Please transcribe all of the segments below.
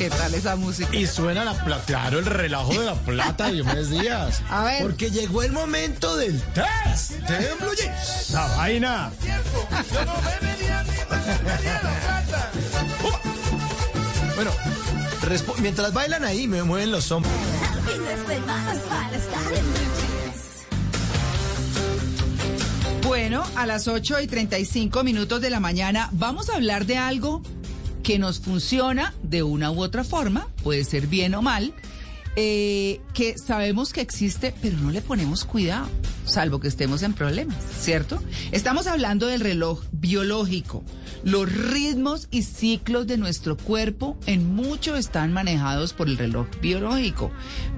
¿Qué tal esa música? Y suena la plata, claro, el relajo de la plata de Diomedes Díaz. A ver. Porque llegó el momento del test Jeans. La vaina. Bueno, mientras bailan ahí, me mueven los hombros. Bueno, a las 8 y 35 minutos de la mañana vamos a hablar de algo que nos funciona de una u otra forma, puede ser bien o mal, eh, que sabemos que existe, pero no le ponemos cuidado, salvo que estemos en problemas, ¿cierto? Estamos hablando del reloj biológico. Los ritmos y ciclos de nuestro cuerpo en mucho están manejados por el reloj biológico.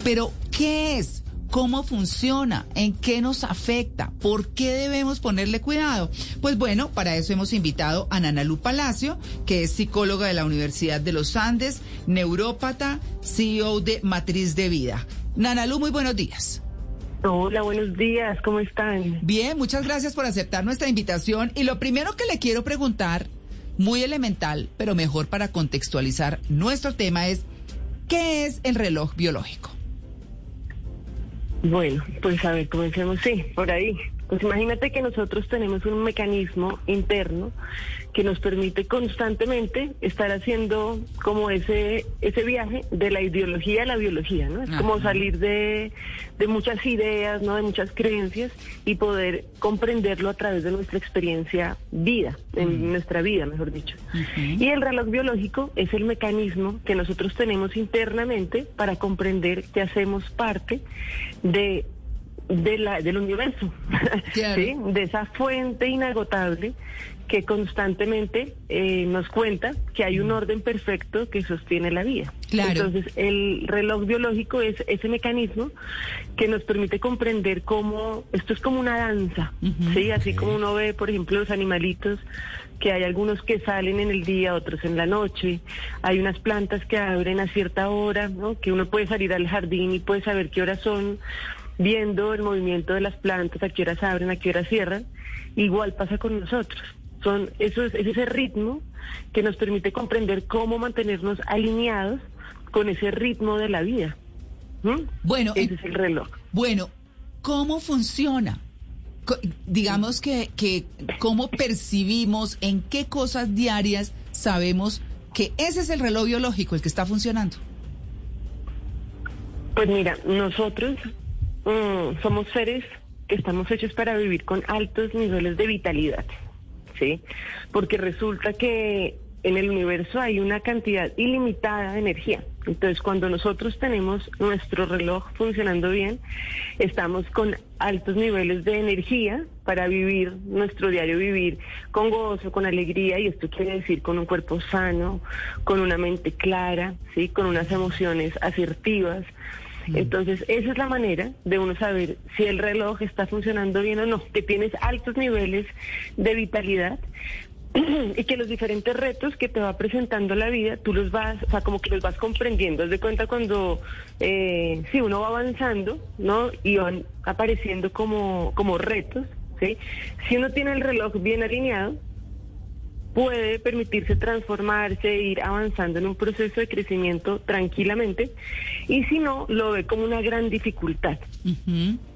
Pero, ¿qué es? ¿Cómo funciona? ¿En qué nos afecta? ¿Por qué debemos ponerle cuidado? Pues bueno, para eso hemos invitado a Nanalu Palacio, que es psicóloga de la Universidad de los Andes, neurópata, CEO de Matriz de Vida. Nanalu, muy buenos días. Hola, buenos días, ¿cómo están? Bien, muchas gracias por aceptar nuestra invitación. Y lo primero que le quiero preguntar, muy elemental, pero mejor para contextualizar nuestro tema, es ¿qué es el reloj biológico? Bueno, pues a ver, comencemos, sí, por ahí. Pues imagínate que nosotros tenemos un mecanismo interno que nos permite constantemente estar haciendo como ese ese viaje de la ideología a la biología, ¿no? Es como salir de, de muchas ideas, ¿no? De muchas creencias y poder comprenderlo a través de nuestra experiencia vida, en nuestra vida, mejor dicho. Y el reloj biológico es el mecanismo que nosotros tenemos internamente para comprender que hacemos parte de de la, del universo, Claro. ¿sí? de esa fuente inagotable que constantemente eh, nos cuenta que hay un orden perfecto que sostiene la vida. Claro. Entonces, el reloj biológico es ese mecanismo que nos permite comprender cómo esto es como una danza. ¿sí? Así como uno ve, por ejemplo, los animalitos que hay algunos que salen en el día, otros en la noche. Hay unas plantas que abren a cierta hora, ¿no? Que uno puede salir al jardín y puede saber qué horas son, viendo el movimiento de las plantas, a qué horas abren, a qué horas cierran. Igual pasa con nosotros. Son, eso es, es ese ritmo que nos permite comprender cómo mantenernos alineados con ese ritmo de la vida. ¿Mm? Bueno, ese es el reloj. Bueno, ¿cómo funciona? Digamos que, que cómo percibimos, en qué cosas diarias sabemos que ese es el reloj biológico, el que está funcionando. Pues mira, nosotros mm, somos seres que estamos hechos para vivir con altos niveles de vitalidad, ¿sí? Porque resulta que en el universo hay una cantidad ilimitada de energía. Entonces, cuando nosotros tenemos nuestro reloj funcionando bien, estamos con altos niveles de energía para vivir nuestro diario vivir con gozo, con alegría, y esto quiere decir con un cuerpo sano, con una mente clara, ¿sí? con unas emociones asertivas. Entonces, esa es la manera de uno saber si el reloj está funcionando bien o no, que tienes altos niveles de vitalidad y que los diferentes retos que te va presentando la vida, tú los vas, o sea, como que los vas comprendiendo. Haz de cuenta cuando, eh, si uno va avanzando, ¿no? Y van apareciendo como, como retos. Si uno tiene el reloj bien alineado, puede permitirse transformarse, ir avanzando en un proceso de crecimiento tranquilamente, y si no, lo ve como una gran dificultad.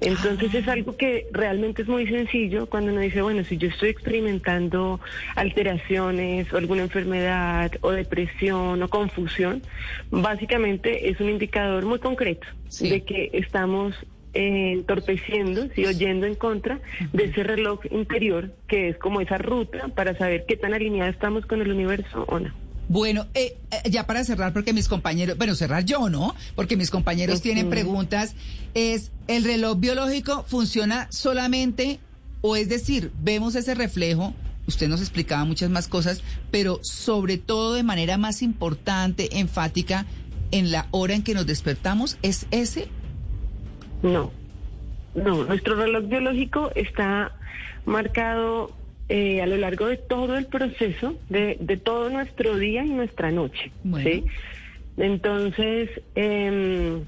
Entonces es algo que realmente es muy sencillo cuando uno dice, bueno, si yo estoy experimentando alteraciones o alguna enfermedad o depresión o confusión, básicamente es un indicador muy concreto Sí. de que estamos eh, entorpeciendo, sí, oyendo en contra de ese reloj interior que es como esa ruta para saber qué tan alineados estamos con el universo o no. Bueno, eh, eh, ya para cerrar, porque mis compañeros, bueno, cerrar yo, ¿no? Porque mis compañeros tienen preguntas, es, ¿el reloj biológico funciona solamente, o es decir, vemos ese reflejo, usted nos explicaba muchas más cosas, pero sobre todo de manera más importante, enfática, en la hora en que nos despertamos, ¿es ese? No, no, nuestro reloj biológico está marcado eh, a lo largo de todo el proceso, de, de todo nuestro día y nuestra noche. Bueno. ¿sí? Entonces, em,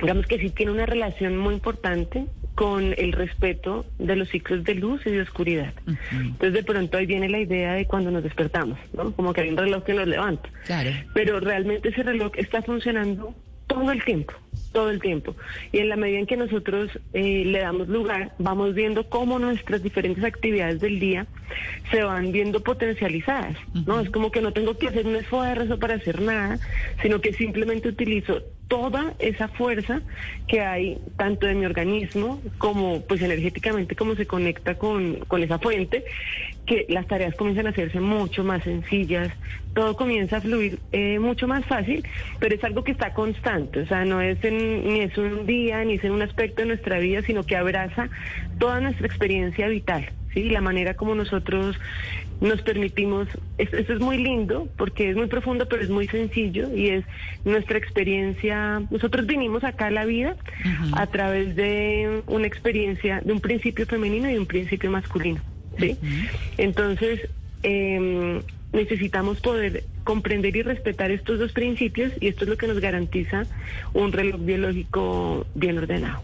digamos que sí tiene una relación muy importante con el respeto de los ciclos de luz y de oscuridad. Entonces de pronto ahí viene la idea de cuando nos despertamos, ¿no? Como que hay un reloj que nos levanta. Claro. Pero realmente ese reloj está funcionando todo el tiempo todo el tiempo. Y en la medida en que nosotros eh, le damos lugar, vamos viendo cómo nuestras diferentes actividades del día se van viendo potencializadas. ¿no? Es como que no tengo que hacer un esfuerzo para hacer nada, sino que simplemente utilizo toda esa fuerza que hay tanto de mi organismo como pues energéticamente como se conecta con, con esa fuente, que las tareas comienzan a hacerse mucho más sencillas, todo comienza a fluir eh, mucho más fácil, pero es algo que está constante, o sea, no es ni es un día, ni es en un aspecto de nuestra vida, sino que abraza toda nuestra experiencia vital, ¿sí? La manera como nosotros nos permitimos, eso, es muy lindo porque es muy profundo, pero es muy sencillo y es nuestra experiencia, nosotros vinimos acá a la vida a través de una experiencia, de un principio femenino y un principio masculino, ¿sí? Entonces, eh, necesitamos poder comprender y respetar estos dos principios y esto es lo que nos garantiza un reloj biológico bien ordenado.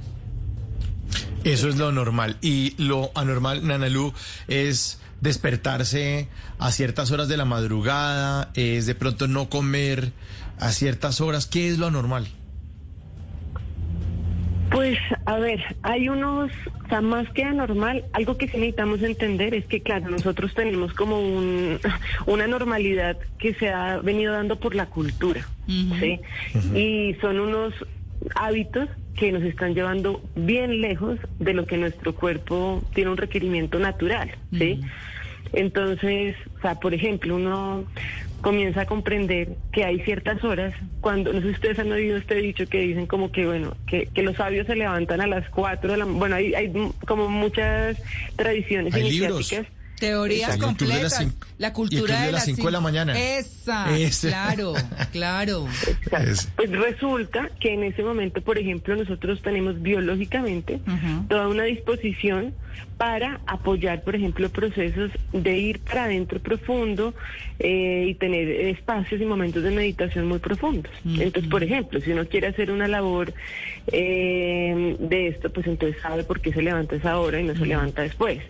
Eso es lo normal. Y lo anormal, Nanalú, es despertarse a ciertas horas de la madrugada, es de pronto no comer a ciertas horas. ¿Qué es lo anormal? Pues, a ver, hay unos, o sea, más que anormal, algo que sí necesitamos entender es que, claro, nosotros tenemos como un, una normalidad que se ha venido dando por la cultura, ¿sí? Y son unos hábitos que nos están llevando bien lejos de lo que nuestro cuerpo tiene un requerimiento natural, ¿sí? Entonces, o sea, por ejemplo, uno comienza a comprender que hay ciertas horas, cuando, no sé si ustedes han oído este dicho que dicen como que, bueno, que, que los sabios se levantan a las cuatro de la Bueno, hay, hay como muchas tradiciones iniciáticas. Teorías completas. La cultura de las 5 de la mañana. Esa, claro, claro. Pues resulta que en ese momento, por ejemplo, nosotros tenemos biológicamente toda una disposición para apoyar, por ejemplo, procesos de ir para adentro profundo eh, y tener espacios y momentos de meditación muy profundos. Entonces, por ejemplo, si uno quiere hacer una labor eh, de esto, pues entonces sabe por qué se levanta esa hora y no se levanta después.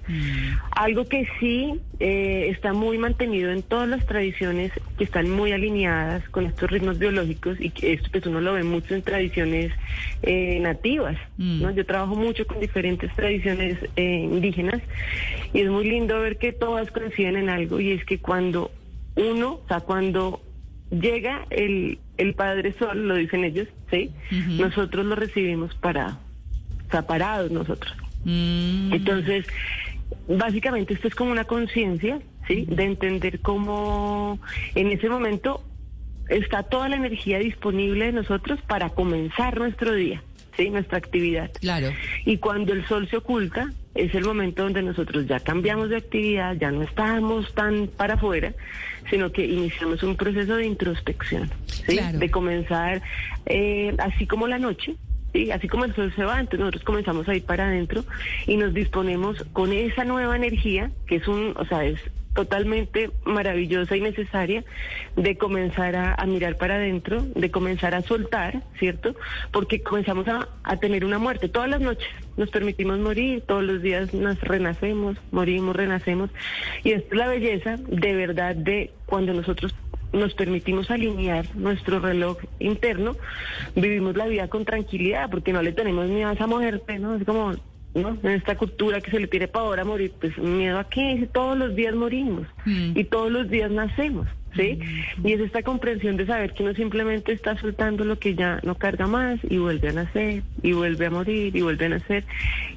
Algo que sí eh, está muy mantenido en todas las tradiciones que están muy alineadas con estos ritmos biológicos y que esto pues uno lo ve mucho en tradiciones eh, nativas. ¿no? Yo trabajo mucho con diferentes tradiciones eh, indígenas y es muy lindo ver que todas coinciden en algo y es que cuando uno, o sea, cuando llega el, el Padre Sol, lo dicen ellos, ¿sí? Nosotros lo recibimos parado, o sea, parados nosotros. Mm. Entonces, básicamente esto es como una conciencia, ¿sí? De entender cómo en ese momento está toda la energía disponible de nosotros para comenzar nuestro día, ¿sí? Nuestra actividad. Claro. Y cuando el sol se oculta, es el momento donde nosotros ya cambiamos de actividad, ya no estamos tan para afuera, sino que iniciamos un proceso de introspección, ¿sí? Claro. De comenzar, eh, así como la noche, ¿sí? Así como el sol se va, entonces nosotros comenzamos a ir para adentro y nos disponemos con esa nueva energía, que es un, o sea, es totalmente maravillosa y necesaria de comenzar a, mirar para adentro, de comenzar a soltar, ¿cierto? Porque comenzamos a, a tener una muerte todas las noches. Nos permitimos morir, todos los días nos renacemos, morimos, renacemos. Y es la belleza de verdad de cuando nosotros nos permitimos alinear nuestro reloj interno, vivimos la vida con tranquilidad, porque no le tenemos miedo a esa muerte, ¿no? Es como, ¿no? En esta cultura que se le tiene pavor a morir, pues miedo a qué, todos los días morimos Mm. y todos los días nacemos, ¿sí? Y es esta comprensión de saber que uno simplemente está soltando lo que ya no carga más y vuelve a nacer y vuelve a morir y vuelve a nacer.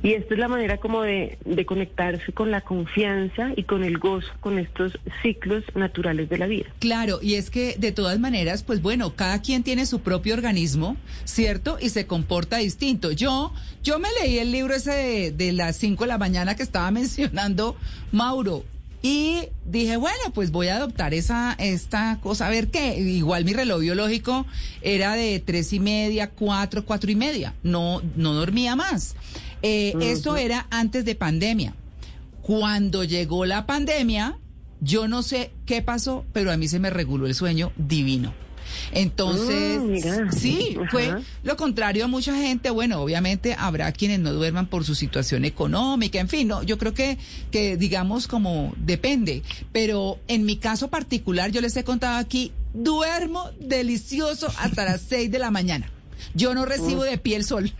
Y esta es la manera como de, de conectarse con la confianza y con el gozo, con estos ciclos naturales de la vida. Claro, y es que de todas maneras, pues bueno, cada quien tiene su propio organismo, ¿cierto? Y se comporta distinto. Yo, yo me leí el libro ese de, de las 5 de la mañana que estaba mencionando Mauro. Y dije, bueno, pues voy a adoptar esa, esta cosa, a ver qué. Igual mi reloj biológico era de tres y media, cuatro, cuatro y media. No, no dormía más. Eh, Esto era antes de pandemia. Cuando llegó la pandemia, yo no sé qué pasó, pero a mí se me reguló el sueño divino. Entonces, Ah, sí, fue lo contrario a mucha gente. Bueno, obviamente habrá quienes no duerman por su situación económica, en fin, no, yo creo que, que digamos como depende. Pero en mi caso particular, yo les he contado aquí, duermo delicioso hasta las seis de la mañana. Yo no recibo de pie el sol,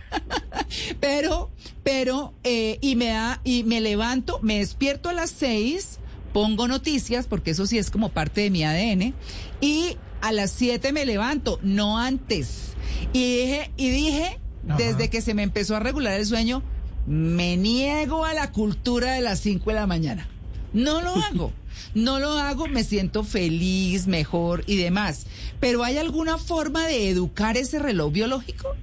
pero, pero, eh, y me da, y me levanto, me despierto a las seis, pongo noticias, porque eso sí es como parte de mi ADN, y a las siete me levanto, no antes. Y dije, y dije, desde que se me empezó a regular el sueño, me niego a la cultura de las cinco de la mañana. No lo hago. No lo hago, me siento feliz, mejor y demás. Pero ¿hay alguna forma de educar ese reloj biológico?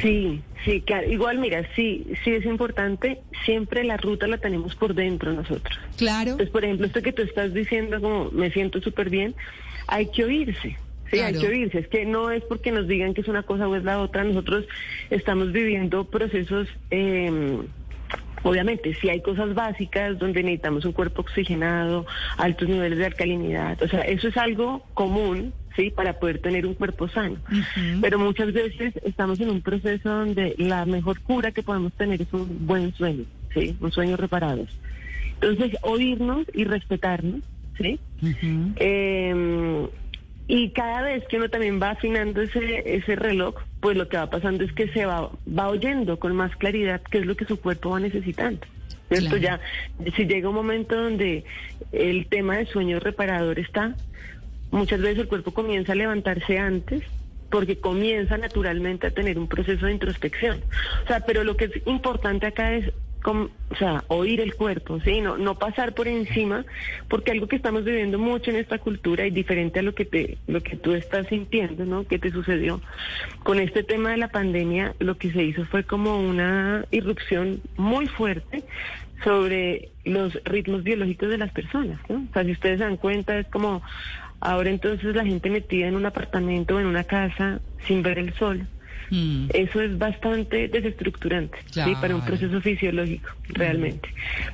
Sí, sí, claro. Igual, mira, sí, sí es importante. Siempre la ruta la tenemos por dentro nosotros. Claro. Entonces, por ejemplo, esto que tú estás diciendo, como me siento súper bien, hay que oírse. Sí, hay que oírse. Es que no es porque nos digan que es una cosa o es la otra. Nosotros estamos viviendo procesos, eh, obviamente, sí hay cosas básicas donde necesitamos un cuerpo oxigenado, altos niveles de alcalinidad. O sea, eso es algo común, sí, para poder tener un cuerpo sano. Pero muchas veces estamos en un proceso donde la mejor cura que podemos tener es un buen sueño, sí, un sueño reparado. Entonces, oírnos y respetarnos, sí. Eh, y cada vez que uno también va afinando ese, ese reloj, pues lo que va pasando es que se va, va oyendo con más claridad qué es lo que su cuerpo va necesitando. ¿Cierto? Claro. Ya, si llega un momento donde el tema de sueño reparador está, muchas veces el cuerpo comienza a levantarse antes porque comienza naturalmente a tener un proceso de introspección. O sea, pero lo que es importante acá es o sea, oír el cuerpo, ¿sí? No, no pasar por encima, porque algo que estamos viviendo mucho en esta cultura y diferente a lo que te, lo que tú estás sintiendo, ¿no? Que te sucedió con este tema de la pandemia, lo que se hizo fue como una irrupción muy fuerte sobre los ritmos biológicos de las personas, ¿no? O sea, si ustedes se dan cuenta, es como ahora entonces la gente metida en un apartamento o en una casa sin ver el sol. Mm. Eso es bastante desestructurante ¿sí? para un proceso fisiológico, realmente.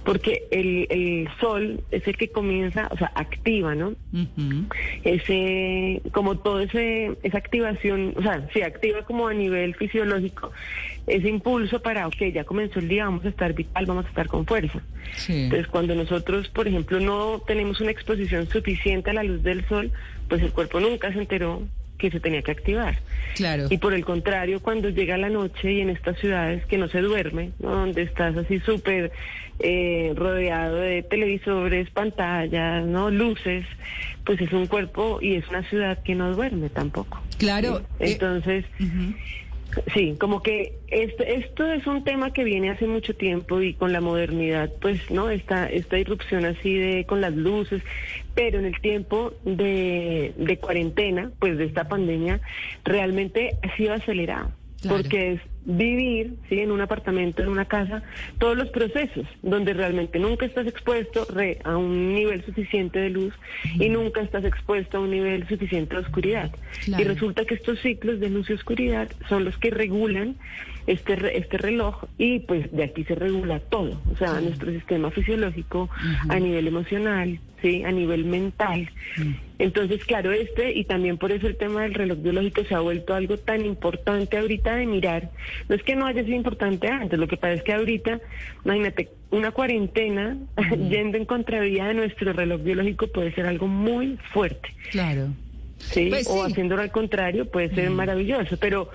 Porque el, el sol es el que comienza, o sea, activa, ¿no? Ese como todo ese esa activación o sea se activa como a nivel fisiológico ese impulso para ok ya comenzó el día vamos a estar vital vamos a estar con fuerza Sí. entonces cuando nosotros por ejemplo no tenemos una exposición suficiente a la luz del sol pues el cuerpo nunca se enteró que se tenía que activar Claro. y por el contrario, cuando llega la noche y en estas ciudades que no se duerme, ¿no? donde estás así súper eh, rodeado de televisores, pantallas, no luces, pues es un cuerpo y es una ciudad que no duerme tampoco. Claro. ¿sí? eh, Entonces. Sí, como que esto, esto es un tema que viene hace mucho tiempo y con la modernidad, pues, ¿no? Esta, esta irrupción así de con las luces, pero en el tiempo de, de cuarentena, pues de esta pandemia, realmente ha sido acelerado. Claro. Porque es vivir, ¿sí? En un apartamento, en una casa, todos los procesos, donde realmente nunca estás expuesto re- a un nivel suficiente de luz y nunca estás expuesto a un nivel suficiente de oscuridad. Claro. Y resulta que estos ciclos de luz y oscuridad son los que regulan este este reloj y pues de aquí se regula todo, o sea, nuestro sistema fisiológico a nivel emocional, sí, a nivel mental. Entonces, claro, este y también por eso el tema del reloj biológico se ha vuelto algo tan importante ahorita de mirar. No es que no haya sido importante antes, lo que pasa es que ahorita, imagínate, una cuarentena yendo en contravía de nuestro reloj biológico puede ser algo muy fuerte. Claro. Sí, Pues o sí. haciéndolo al contrario puede ser maravilloso, pero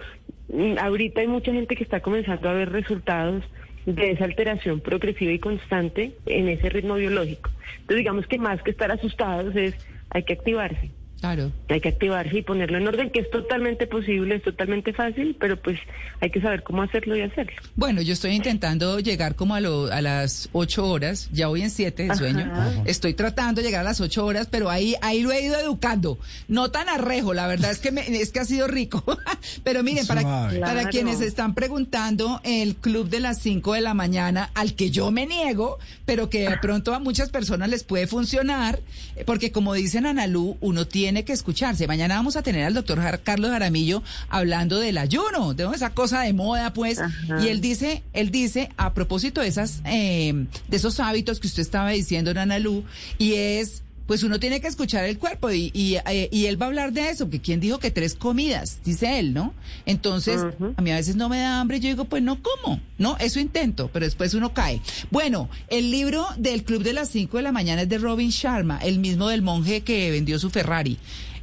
mm, ahorita hay mucha gente que está comenzando a ver resultados de esa alteración progresiva y constante en ese ritmo biológico. Entonces digamos que más que estar asustados es hay que activarse. Claro. Hay que activarse y ponerlo en orden, que es totalmente posible, es totalmente fácil, pero pues hay que saber cómo hacerlo y hacerlo. Bueno, yo estoy intentando llegar como a, lo, a las ocho horas, ya voy en siete de sueño. Ajá. Estoy tratando de llegar a las ocho horas, pero ahí, ahí lo he ido educando. No tan arrejo, la verdad es que, me- es que ha sido rico. pero miren, para, Suave. para Claro. quienes están preguntando, el club de las cinco de la mañana, al que yo me niego, pero que de pronto a muchas personas les puede funcionar, porque como dicen Analú, uno tiene que escucharse. Mañana vamos a tener al doctor Carlos Jaramillo hablando del ayuno, de esa cosa de moda, pues, Ajá. y él dice, él dice, a propósito de esas, eh, de esos hábitos que usted estaba diciendo, Ana Lu, y es pues uno tiene que escuchar el cuerpo y, y, eh, y, él va a hablar de eso, que quién dijo que tres comidas, dice él, ¿no? Entonces, a mí a veces no me da hambre, yo digo, pues no como, ¿no? Eso intento, pero después uno cae. Bueno, el libro del Club de las 5 de la mañana es de Robin Sharma, el mismo del monje que vendió su Ferrari.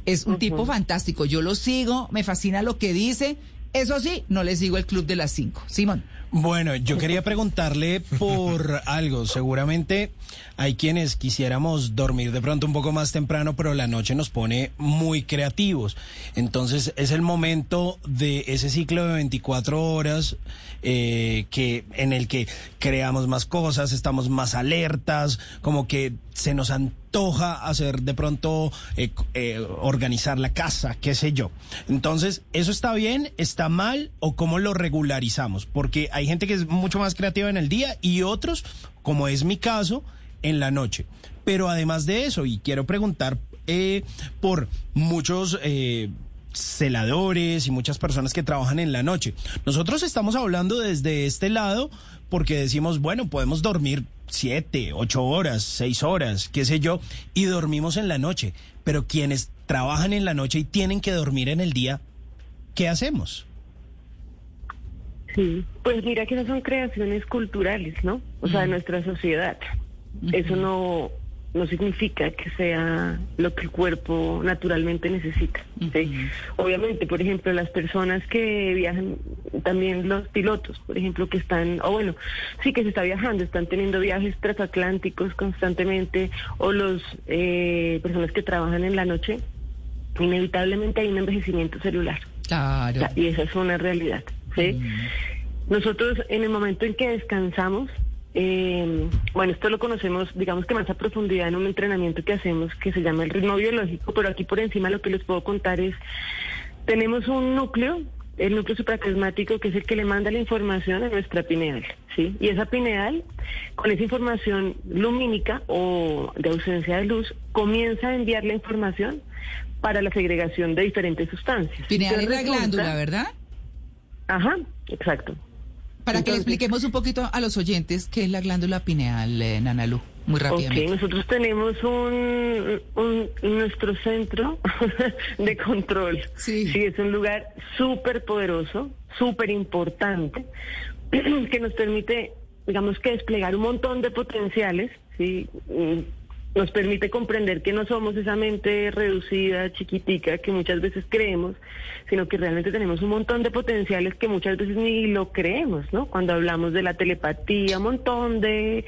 Es un tipo fantástico, yo lo sigo, me fascina lo que dice. Eso sí, no le sigo el Club de las 5. Simón. Bueno, yo quería preguntarle por algo. Seguramente hay quienes quisiéramos dormir de pronto un poco más temprano, pero la noche nos pone muy creativos. Entonces es el momento de ese ciclo de 24 horas eh, que en el que creamos más cosas, estamos más alertas, como que se nos antoja hacer de pronto eh, eh, organizar la casa, qué sé yo. Entonces, ¿eso está bien, está mal o cómo lo regularizamos? Porque hay gente que es mucho más creativa en el día y otros, como es mi caso, en la noche. Pero además de eso, y quiero preguntar eh, por muchos eh, celadores y muchas personas que trabajan en la noche. Nosotros estamos hablando desde este lado porque decimos, bueno, podemos dormir siete, ocho horas, seis horas, qué sé yo, y dormimos en la noche. Pero quienes trabajan en la noche y tienen que dormir en el día, ¿qué hacemos? Sí, pues mira que esas son creaciones culturales, ¿no? O sea, de nuestra sociedad. Eso no, no significa que sea lo que el cuerpo naturalmente necesita. ¿sí? Obviamente, por ejemplo, las personas que viajan, también los pilotos, por ejemplo, que están, o bueno, sí que se está viajando, están teniendo viajes transatlánticos constantemente, o los eh, personas que trabajan en la noche, inevitablemente hay un envejecimiento celular. Claro. Y esa es una realidad. ¿Sí? Nosotros, en el momento en que descansamos, eh, bueno, esto lo conocemos, digamos que más a profundidad en un entrenamiento que hacemos que se llama el ritmo biológico, pero aquí por encima lo que les puedo contar es, tenemos un núcleo, el núcleo supraclasmático, que es el que le manda la información a nuestra pineal, ¿sí? Y esa pineal, con esa información lumínica o de ausencia de luz, comienza a enviar la información para la segregación de diferentes sustancias. Pineal es la glándula, ¿verdad? Ajá, exacto. Para que le expliquemos un poquito a los oyentes qué es la glándula pineal, eh, Nanalú, muy rápidamente. Ok, nosotros tenemos un, nuestro centro de control. Sí. Sí, es un lugar súper poderoso, súper importante, que nos permite, digamos que desplegar un montón de potenciales, ¿sí? Nos permite comprender que no somos esa mente reducida, chiquitica, que muchas veces creemos, sino que realmente tenemos un montón de potenciales que muchas veces ni lo creemos, ¿no? Cuando hablamos de la telepatía, un montón de,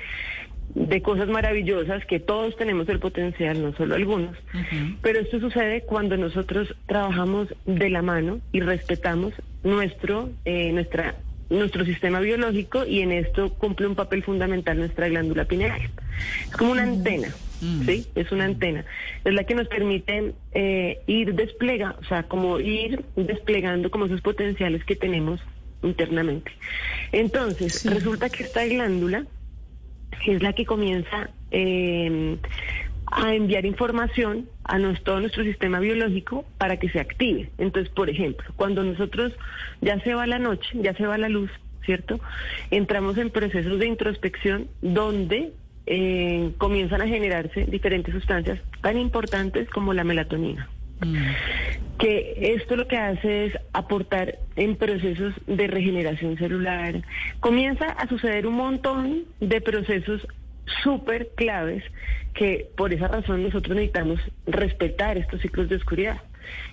de cosas maravillosas que todos tenemos el potencial, no solo algunos. Pero esto sucede cuando nosotros trabajamos de la mano y respetamos nuestro, eh, nuestra nuestro sistema biológico y en esto cumple un papel fundamental nuestra glándula pineal. Es como una antena. Mm. ¿sí? Es una antena. Es la que nos permite eh, ir desplega, o sea, como ir desplegando como esos potenciales que tenemos internamente. Entonces, resulta que esta glándula es la que comienza em, a enviar información a nuestro, todo nuestro sistema biológico para que se active. Entonces, por ejemplo, cuando nosotros ya se va la noche, ya se va la luz, ¿cierto? Entramos en procesos de introspección donde eh, comienzan a generarse diferentes sustancias tan importantes como la melatonina. Mm. Que esto lo que hace es aportar en procesos de regeneración celular. Comienza a suceder un montón de procesos súper claves que por esa razón nosotros necesitamos respetar estos ciclos de oscuridad.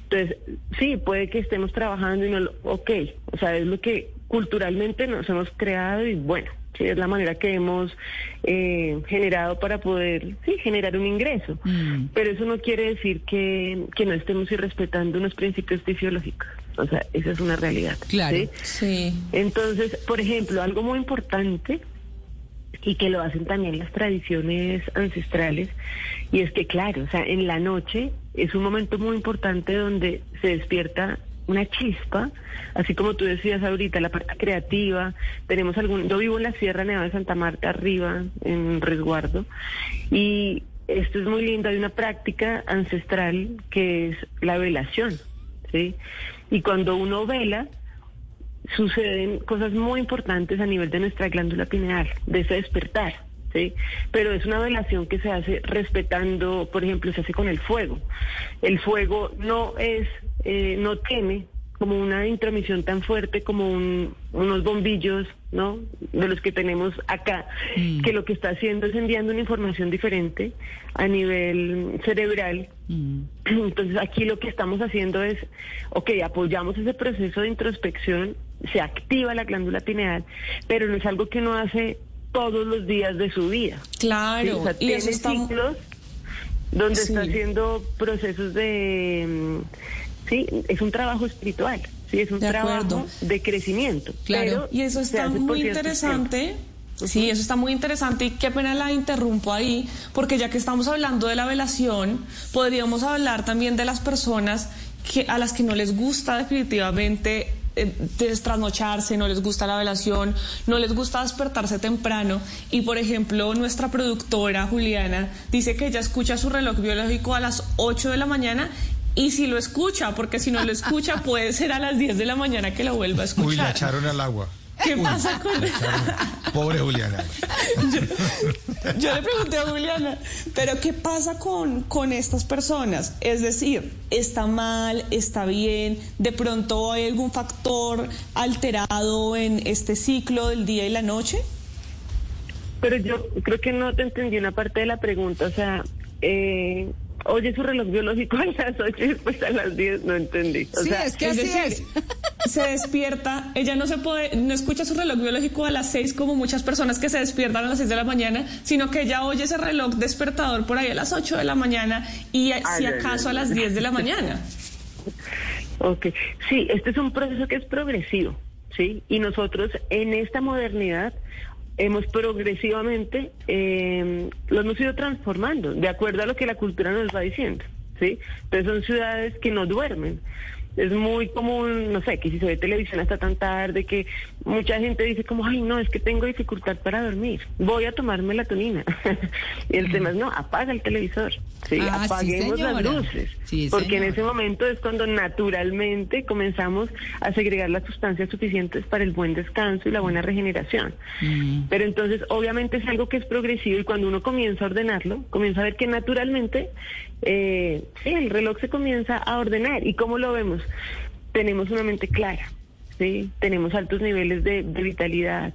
Entonces, sí, puede que estemos trabajando y no lo, ok, o sea, es lo que culturalmente nos hemos creado y bueno, sí, es la manera que hemos eh, generado para poder, sí, generar un ingreso. Mm. Pero eso no quiere decir que, que no estemos irrespetando unos principios fisiológicos. O sea, esa es una realidad. Claro. ¿sí? Entonces, por ejemplo, algo muy importante y que lo hacen también las tradiciones ancestrales, y es que, claro, o sea, en la noche es un momento muy importante donde se despierta una chispa, así como tú decías ahorita, la parte creativa. Tenemos algún, yo vivo en la Sierra Nevada de Santa Marta, arriba, en resguardo, y esto es muy lindo. Hay una práctica ancestral que es la velación, ¿sí? Y cuando uno vela, suceden cosas muy importantes a nivel de nuestra glándula pineal, de ese despertar. ¿Sí? Pero es una velación que se hace respetando, por ejemplo, se hace con el fuego. El fuego no es, eh, no tiene como una intromisión tan fuerte como unos bombillos, ¿no? De los que tenemos acá, mm. que lo que está haciendo es enviando una información diferente a nivel cerebral. Mm. Entonces aquí lo que estamos haciendo es, ok, apoyamos ese proceso de introspección, se activa la glándula pineal, pero no es algo que uno hace todos los días de su vida. Claro, y tiene ciclos donde está haciendo procesos de mm, sí, es un trabajo espiritual, sí, es un trabajo de crecimiento. Claro, y eso está muy interesante. Sí, eso está muy interesante y qué pena la interrumpo ahí, porque ya que estamos hablando de la velación, podríamos hablar también de las personas que, a las que no les gusta definitivamente destrasnocharse, no les gusta la velación, no les gusta despertarse temprano. Y por ejemplo, nuestra productora Juliana dice que ella escucha su reloj biológico a las 8 de la mañana y si lo escucha, porque si no lo escucha, puede ser a las 10 de la mañana que lo vuelva a escuchar. Uy, la echaron al agua. ¿Qué pasa con Pobre Juliana. Yo, le pregunté a Juliana, pero ¿qué pasa con, con estas personas? Es decir, ¿está mal? ¿Está bien? ¿De pronto hay algún factor alterado en este ciclo del día y la noche? Pero yo creo que no te entendí una parte de la pregunta. O sea, eh, oye su reloj biológico a las 8 y después a las 10, no entendí. sí, es que así es. Se despierta, ella no se puede, no escucha su reloj biológico a las 6 como muchas personas que se despiertan a las 6 de la mañana, sino que ella oye ese reloj despertador por ahí a las 8 de la mañana y si acaso a las 10 de la mañana. Ok, sí, este es un proceso que es progresivo, ¿sí? Y nosotros en esta modernidad hemos progresivamente eh, lo hemos ido transformando de acuerdo a lo que la cultura nos va diciendo, ¿sí? Entonces son ciudades que no duermen es muy común, no sé, que si se ve televisión hasta tan tarde, que mucha gente dice como, ay, no, es que tengo dificultad para dormir, voy a tomar melatonina. y el tema es, no, apaga el televisor, ¿sí? Ah, apaguemos las luces, porque en ese momento es cuando naturalmente comenzamos a segregar las sustancias suficientes para el buen descanso y la buena regeneración. Mm. Pero entonces, obviamente es algo que es progresivo y cuando uno comienza a ordenarlo, comienza a ver que naturalmente, eh, sí, el reloj se comienza a ordenar. ¿Y cómo lo vemos? tenemos una mente clara, ¿sí? tenemos altos niveles de, vitalidad.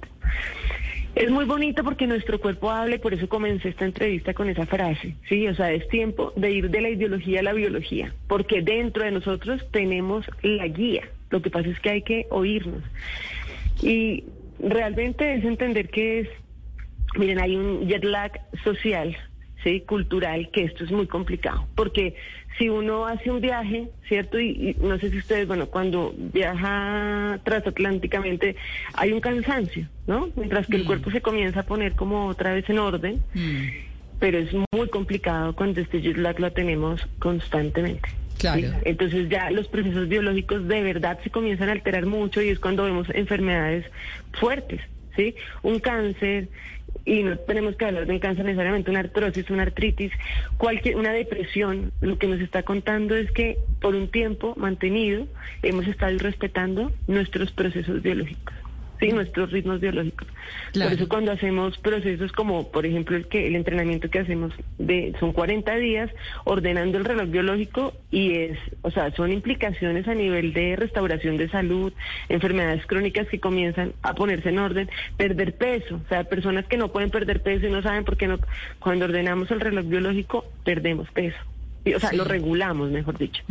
Es muy bonito porque nuestro cuerpo habla por eso comencé esta entrevista con esa frase, ¿sí? O sea, es tiempo de ir de la ideología a la biología, porque dentro de nosotros tenemos la guía. Lo que pasa es que hay que oírnos. Y realmente es entender que es, miren, hay un jet lag social, ¿sí? Cultural, que esto es muy complicado, porque si uno hace un viaje, ¿cierto? Y, no sé si ustedes, bueno, cuando viaja transatlánticamente hay un cansancio, ¿no? Mientras que el mm. cuerpo se comienza a poner como otra vez en orden, mm. pero es muy complicado cuando este jet lag lo tenemos constantemente. Claro. Entonces ya los procesos biológicos de verdad se comienzan a alterar mucho y es cuando vemos enfermedades fuertes, ¿sí? Un cáncer, y no tenemos que hablar de un cáncer necesariamente, una artrosis, una artritis, cualquier, una depresión, lo que nos está contando es que por un tiempo mantenido hemos estado respetando nuestros procesos biológicos sí, nuestros ritmos biológicos. Por eso cuando hacemos procesos como, por ejemplo, el que el entrenamiento que hacemos de son 40 días ordenando el reloj biológico y es, o sea, son implicaciones a nivel de restauración de salud, enfermedades crónicas que comienzan a ponerse en orden, perder peso, o sea, personas que no pueden perder peso y no saben por qué no cuando ordenamos el reloj biológico perdemos peso. o sea, lo regulamos, mejor dicho.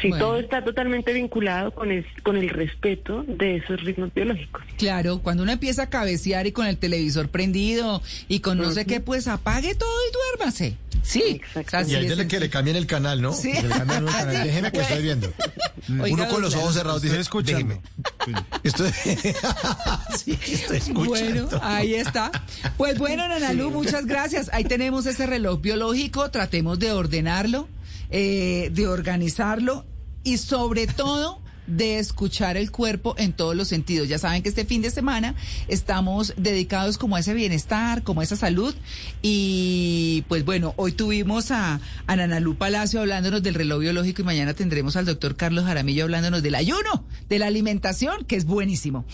Sí, todo está totalmente vinculado con el, con el respeto de esos ritmos biológicos. Claro, cuando uno empieza a cabecear y con el televisor prendido y con no sé qué, pues apague todo y duérmase. Sí, y hay de que le cambien el canal, ¿no? Sí. Déjeme que estoy viendo. Uno con los ojos cerrados dice, déjeme. Estoy... sí, estoy escuchando. Bueno, ahí está. Pues bueno, Nanalu, muchas gracias. Ahí tenemos ese reloj biológico, tratemos de ordenarlo eh, de organizarlo y sobre todo de escuchar el cuerpo en todos los sentidos. Ya saben que este fin de semana estamos dedicados como a ese bienestar, como a esa salud. Y pues bueno, hoy tuvimos a, a Palacio hablándonos del reloj biológico y mañana tendremos al doctor Carlos Jaramillo hablándonos del ayuno, de la alimentación, que es buenísimo.